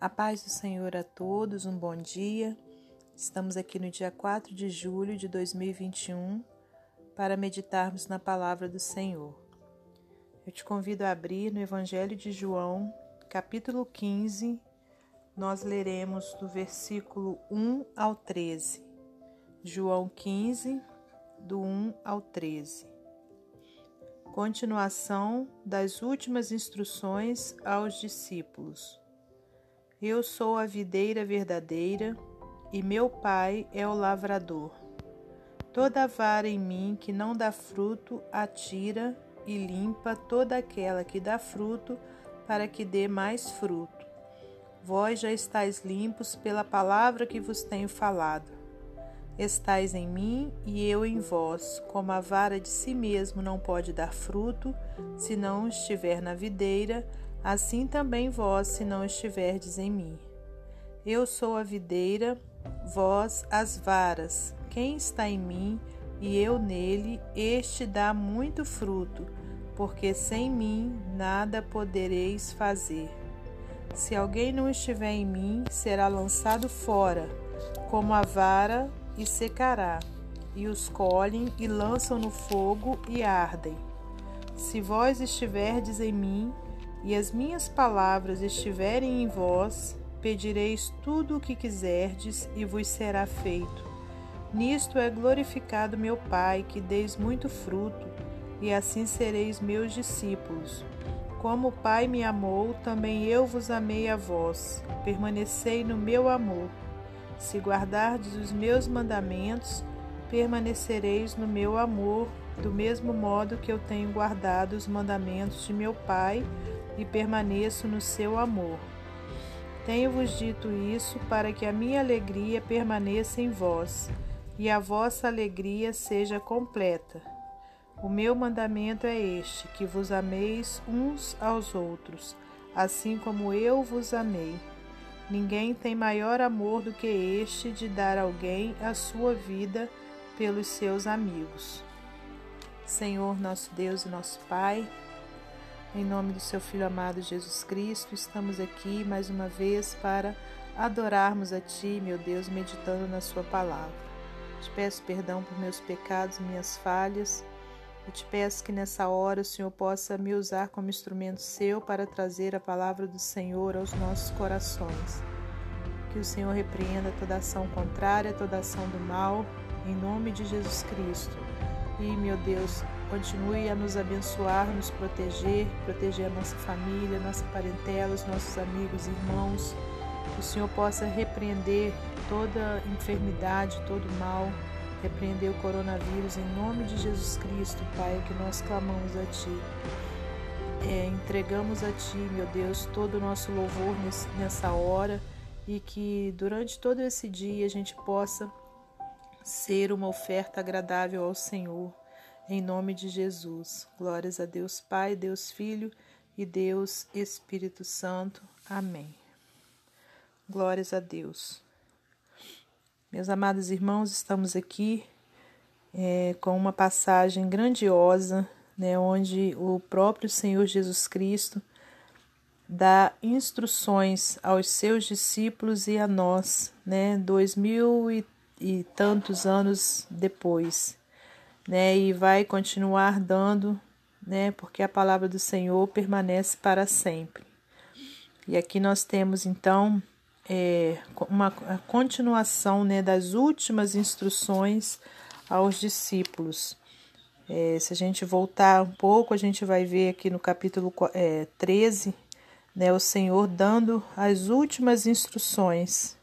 A paz do Senhor a todos, um bom dia. Estamos aqui no dia 4 de julho de 2021 para meditarmos na palavra do Senhor. Eu te convido a abrir no Evangelho de João, capítulo 15. Nós leremos do versículo 1 ao 13. João 15, do 1 ao 13. Continuação das últimas instruções aos discípulos. Eu sou a videira verdadeira e meu pai é o lavrador. Toda vara em mim que não dá fruto, atira e limpa toda aquela que dá fruto, para que dê mais fruto. Vós já estáis limpos pela palavra que vos tenho falado. Estais em mim e eu em vós, como a vara de si mesmo não pode dar fruto, se não estiver na videira, assim também vós, se não estiverdes em mim. Eu sou a videira, vós as varas. Quem está em mim e eu nele, este dá muito fruto, porque sem mim nada podereis fazer. Se alguém não estiver em mim, será lançado fora, como a vara, e secará. E os colhem e lançam no fogo e ardem. Se vós estiverdes em mim, e as minhas palavras estiverem em vós, pedireis tudo o que quiserdes e vos será feito. Nisto é glorificado meu Pai, que deis muito fruto, e assim sereis meus discípulos. Como o Pai me amou, também eu vos amei a vós. Permanecei no meu amor. Se guardardes os meus mandamentos, permanecereis no meu amor, do mesmo modo que eu tenho guardado os mandamentos de meu Pai e permaneço no seu amor. Tenho-vos dito isso para que a minha alegria permaneça em vós e a vossa alegria seja completa. O meu mandamento é este: que vos ameis uns aos outros, assim como eu vos amei. Ninguém tem maior amor do que este de dar alguém a sua vida pelos seus amigos. Senhor, nosso Deus e nosso Pai, em nome do seu Filho amado Jesus Cristo, estamos aqui mais uma vez para adorarmos a Ti, meu Deus, meditando na Sua palavra. Te peço perdão por meus pecados e minhas falhas. Eu te peço que nessa hora o Senhor possa me usar como instrumento seu para trazer a palavra do Senhor aos nossos corações. Que o Senhor repreenda toda ação contrária, toda ação do mal, em nome de Jesus Cristo. E, meu Deus, Continue a nos abençoar, nos proteger, proteger a nossa família, nossa parentela, os nossos amigos irmãos. Que o Senhor possa repreender toda enfermidade, todo mal, repreender o coronavírus em nome de Jesus Cristo, Pai, que nós clamamos a Ti. É, entregamos a Ti, meu Deus, todo o nosso louvor nessa hora e que durante todo esse dia a gente possa ser uma oferta agradável ao Senhor em nome de Jesus. Glórias a Deus Pai, Deus Filho e Deus Espírito Santo. Amém. Glórias a Deus. Meus amados irmãos, estamos aqui é, com uma passagem grandiosa, né, onde o próprio Senhor Jesus Cristo dá instruções aos seus discípulos e a nós, né, dois mil e, e tantos anos depois né? E vai continuar dando, né? Porque a palavra do Senhor permanece para sempre. E aqui nós temos então é, uma continuação, né? Das últimas instruções aos discípulos. É, se a gente voltar um pouco, a gente vai ver aqui no capítulo é, 13, né, o Senhor dando as últimas instruções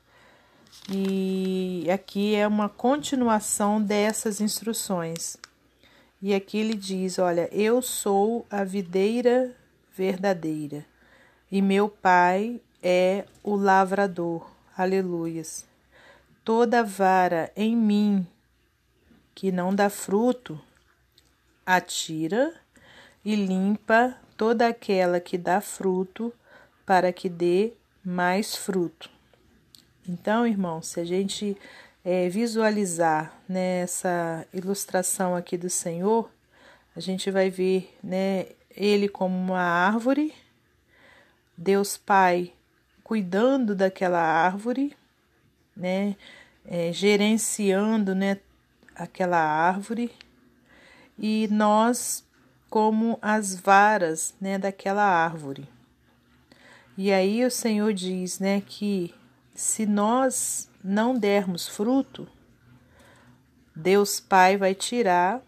e aqui é uma continuação dessas instruções. E aqui ele diz: Olha, eu sou a videira verdadeira e meu pai é o lavrador. Aleluias. Toda vara em mim que não dá fruto, atira e limpa toda aquela que dá fruto, para que dê mais fruto. Então, irmão, se a gente é, visualizar nessa né, ilustração aqui do Senhor, a gente vai ver né, ele como uma árvore, Deus Pai cuidando daquela árvore, né? É, gerenciando, né? Aquela árvore e nós como as varas, né? Daquela árvore. E aí o Senhor diz, né? Que se nós não dermos fruto, Deus Pai vai tirar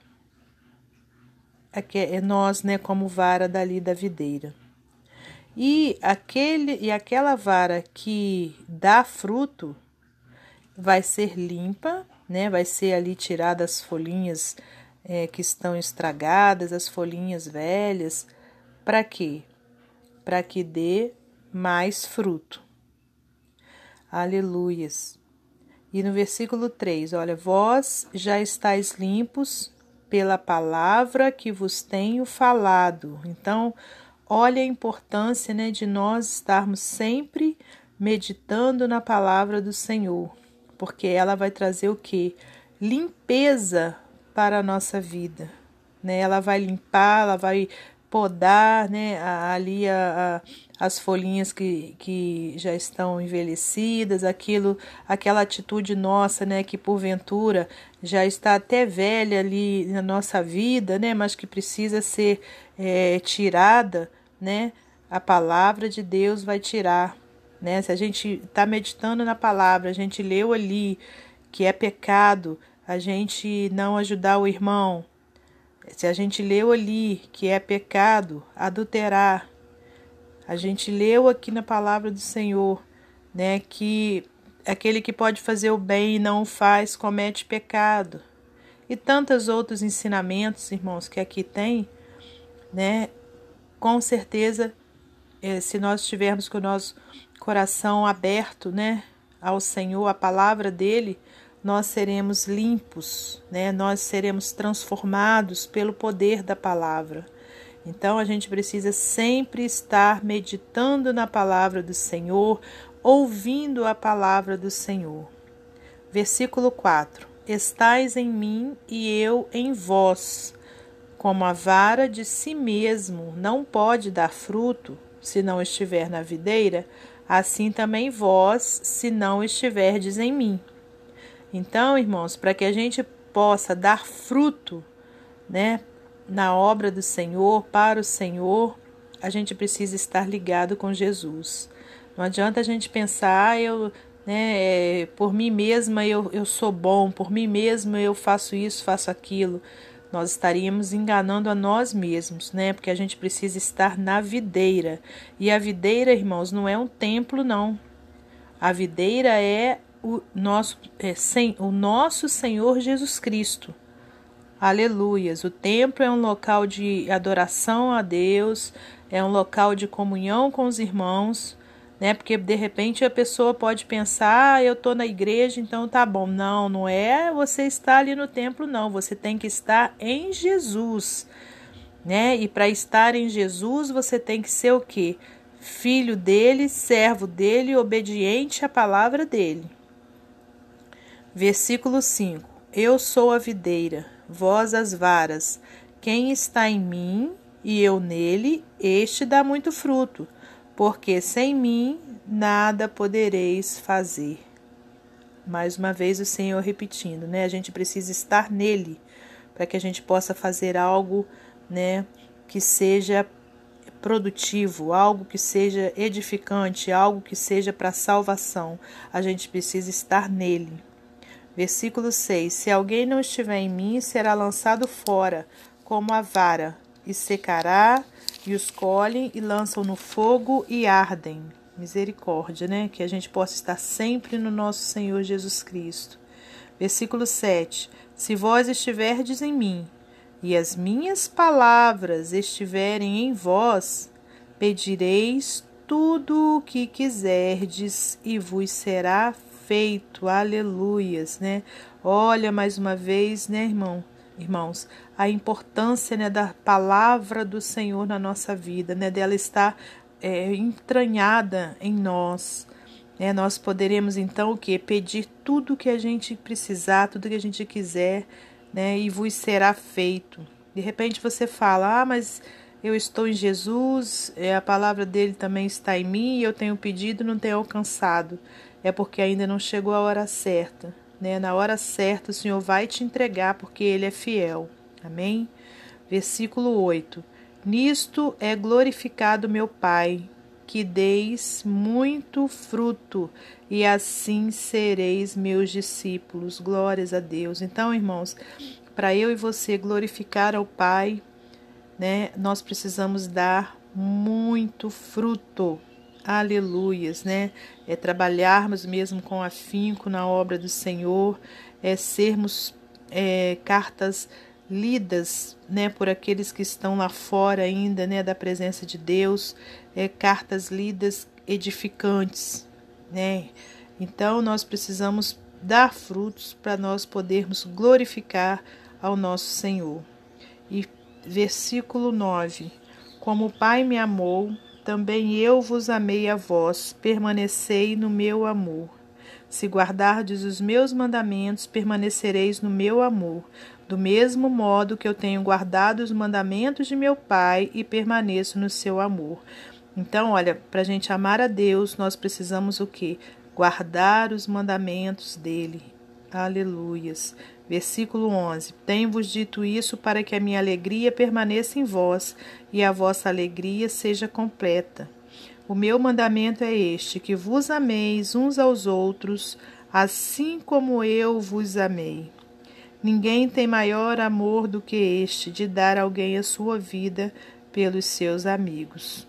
é nós, né, como vara dali da videira. E aquele e aquela vara que dá fruto vai ser limpa, né? Vai ser ali tirada as folhinhas é, que estão estragadas, as folhinhas velhas. Para quê? Para que dê mais fruto. Aleluias. E no versículo 3, olha, vós já estáis limpos pela palavra que vos tenho falado. Então, olha a importância né, de nós estarmos sempre meditando na palavra do Senhor, porque ela vai trazer o que? Limpeza para a nossa vida. Né? Ela vai limpar, ela vai podar né, ali a, a, as folhinhas que, que já estão envelhecidas, aquilo, aquela atitude nossa, né, que porventura já está até velha ali na nossa vida, né, mas que precisa ser é, tirada, né, a palavra de Deus vai tirar. Né? Se a gente está meditando na palavra, a gente leu ali que é pecado a gente não ajudar o irmão, se a gente leu ali que é pecado adulterar, a gente leu aqui na palavra do Senhor, né, que aquele que pode fazer o bem e não o faz comete pecado. E tantos outros ensinamentos, irmãos, que aqui tem, né? Com certeza, eh, se nós tivermos com o nosso coração aberto, né, ao Senhor, a palavra dele, nós seremos limpos, né? Nós seremos transformados pelo poder da palavra. Então a gente precisa sempre estar meditando na palavra do Senhor, ouvindo a palavra do Senhor. Versículo 4: Estais em mim e eu em vós. Como a vara de si mesmo não pode dar fruto se não estiver na videira, assim também vós, se não estiverdes em mim. Então, irmãos, para que a gente possa dar fruto, né, na obra do Senhor, para o Senhor, a gente precisa estar ligado com Jesus. Não adianta a gente pensar, ah, eu, né, é, por mim mesma eu, eu sou bom, por mim mesma eu faço isso, faço aquilo. Nós estaríamos enganando a nós mesmos, né? Porque a gente precisa estar na videira. E a videira, irmãos, não é um templo, não. A videira é o nosso, é, sem, o nosso Senhor Jesus Cristo. Aleluias. O templo é um local de adoração a Deus, é um local de comunhão com os irmãos, né? Porque de repente a pessoa pode pensar, ah, eu estou na igreja, então tá bom. Não, não é você estar ali no templo, não. Você tem que estar em Jesus, né? E para estar em Jesus, você tem que ser o quê? Filho dele, servo dele, obediente à palavra dele. Versículo 5: Eu sou a videira, vós as varas. Quem está em mim e eu nele, este dá muito fruto, porque sem mim nada podereis fazer. Mais uma vez o Senhor repetindo, né? A gente precisa estar nele para que a gente possa fazer algo, né, que seja produtivo, algo que seja edificante, algo que seja para salvação. A gente precisa estar nele. Versículo 6: Se alguém não estiver em mim, será lançado fora, como a vara, e secará, e os colhem e lançam no fogo e ardem. Misericórdia, né? Que a gente possa estar sempre no nosso Senhor Jesus Cristo. Versículo 7: Se vós estiverdes em mim, e as minhas palavras estiverem em vós, pedireis tudo o que quiserdes e vos será feito, aleluias, né? Olha mais uma vez, né, irmão, irmãos, a importância né, da palavra do Senhor na nossa vida, né? Dela estar é, entranhada em nós. Né? Nós poderemos então o que? Pedir tudo que a gente precisar, tudo que a gente quiser, né? E vos será feito. De repente você fala, ah, mas eu estou em Jesus, é, a palavra dele também está em mim, e eu tenho pedido não tenho alcançado. É porque ainda não chegou a hora certa. Né? Na hora certa o Senhor vai te entregar, porque ele é fiel. Amém? Versículo 8: Nisto é glorificado meu Pai, que deis muito fruto, e assim sereis meus discípulos. Glórias a Deus. Então, irmãos, para eu e você glorificar ao Pai, né, nós precisamos dar muito fruto. Aleluias, né? É trabalharmos mesmo com afinco na obra do Senhor, é sermos é, cartas lidas, né, por aqueles que estão lá fora ainda, né, da presença de Deus, é, cartas lidas edificantes, né? Então nós precisamos dar frutos para nós podermos glorificar ao nosso Senhor. E versículo 9: Como o Pai me amou, também eu vos amei a vós, permanecei no meu amor. Se guardardes os meus mandamentos, permanecereis no meu amor, do mesmo modo que eu tenho guardado os mandamentos de meu Pai e permaneço no seu amor. Então, olha, para a gente amar a Deus, nós precisamos o quê? Guardar os mandamentos dele. Aleluias. Versículo 11: Tenho-vos dito isso para que a minha alegria permaneça em vós e a vossa alegria seja completa. O meu mandamento é este: que vos ameis uns aos outros, assim como eu vos amei. Ninguém tem maior amor do que este de dar alguém a sua vida pelos seus amigos.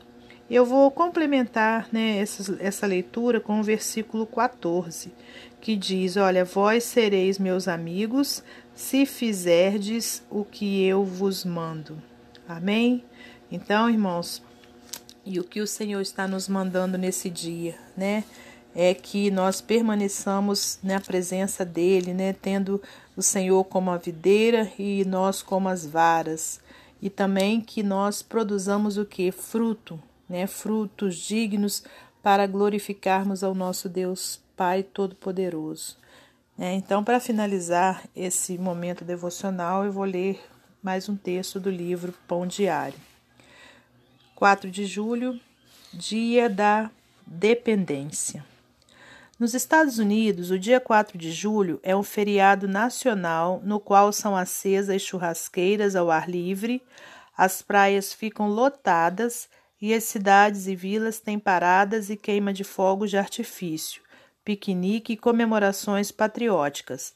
Eu vou complementar né, essa, essa leitura com o versículo 14, que diz: Olha, vós sereis meus amigos se fizerdes o que eu vos mando. Amém? Então, irmãos, e o que o Senhor está nos mandando nesse dia, né? É que nós permaneçamos na presença dele, né? Tendo o Senhor como a videira e nós como as varas. E também que nós produzamos o que? Fruto, né? Frutos dignos para glorificarmos ao nosso Deus Pai Todo-Poderoso. É, então, para finalizar esse momento devocional, eu vou ler mais um texto do livro Pão Diário. 4 de julho, Dia da Dependência. Nos Estados Unidos, o dia 4 de julho é um feriado nacional no qual são acesas churrasqueiras ao ar livre, as praias ficam lotadas e as cidades e vilas têm paradas e queima de fogos de artifício, piquenique e comemorações patrióticas.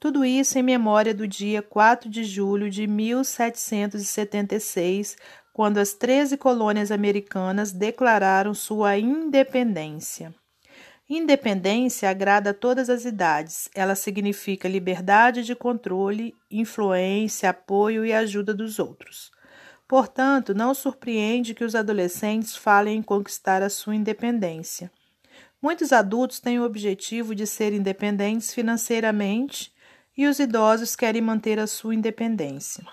Tudo isso em memória do dia 4 de julho de 1776, quando as 13 colônias americanas declararam sua independência. Independência agrada a todas as idades. Ela significa liberdade de controle, influência, apoio e ajuda dos outros. Portanto, não surpreende que os adolescentes falem em conquistar a sua independência. Muitos adultos têm o objetivo de ser independentes financeiramente e os idosos querem manter a sua independência.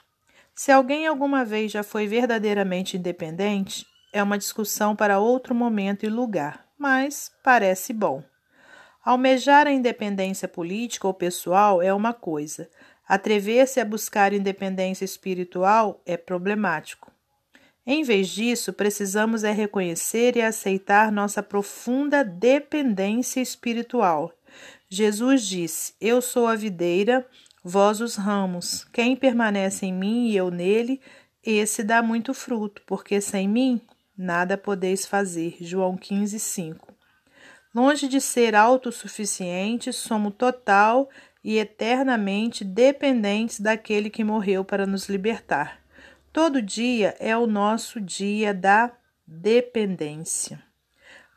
Se alguém alguma vez já foi verdadeiramente independente, é uma discussão para outro momento e lugar mas parece bom. Almejar a independência política ou pessoal é uma coisa, atrever-se a buscar independência espiritual é problemático. Em vez disso, precisamos é reconhecer e aceitar nossa profunda dependência espiritual. Jesus disse: Eu sou a videira, vós os ramos. Quem permanece em mim e eu nele, esse dá muito fruto, porque sem mim nada podeis fazer. João 15, 5. Longe de ser autossuficientes, somos total e eternamente dependentes daquele que morreu para nos libertar. Todo dia é o nosso dia da dependência.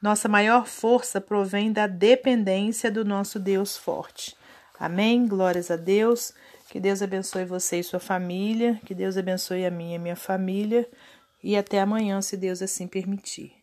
Nossa maior força provém da dependência do nosso Deus forte. Amém? Glórias a Deus. Que Deus abençoe você e sua família. Que Deus abençoe a minha e minha família e até amanhã, se Deus assim permitir.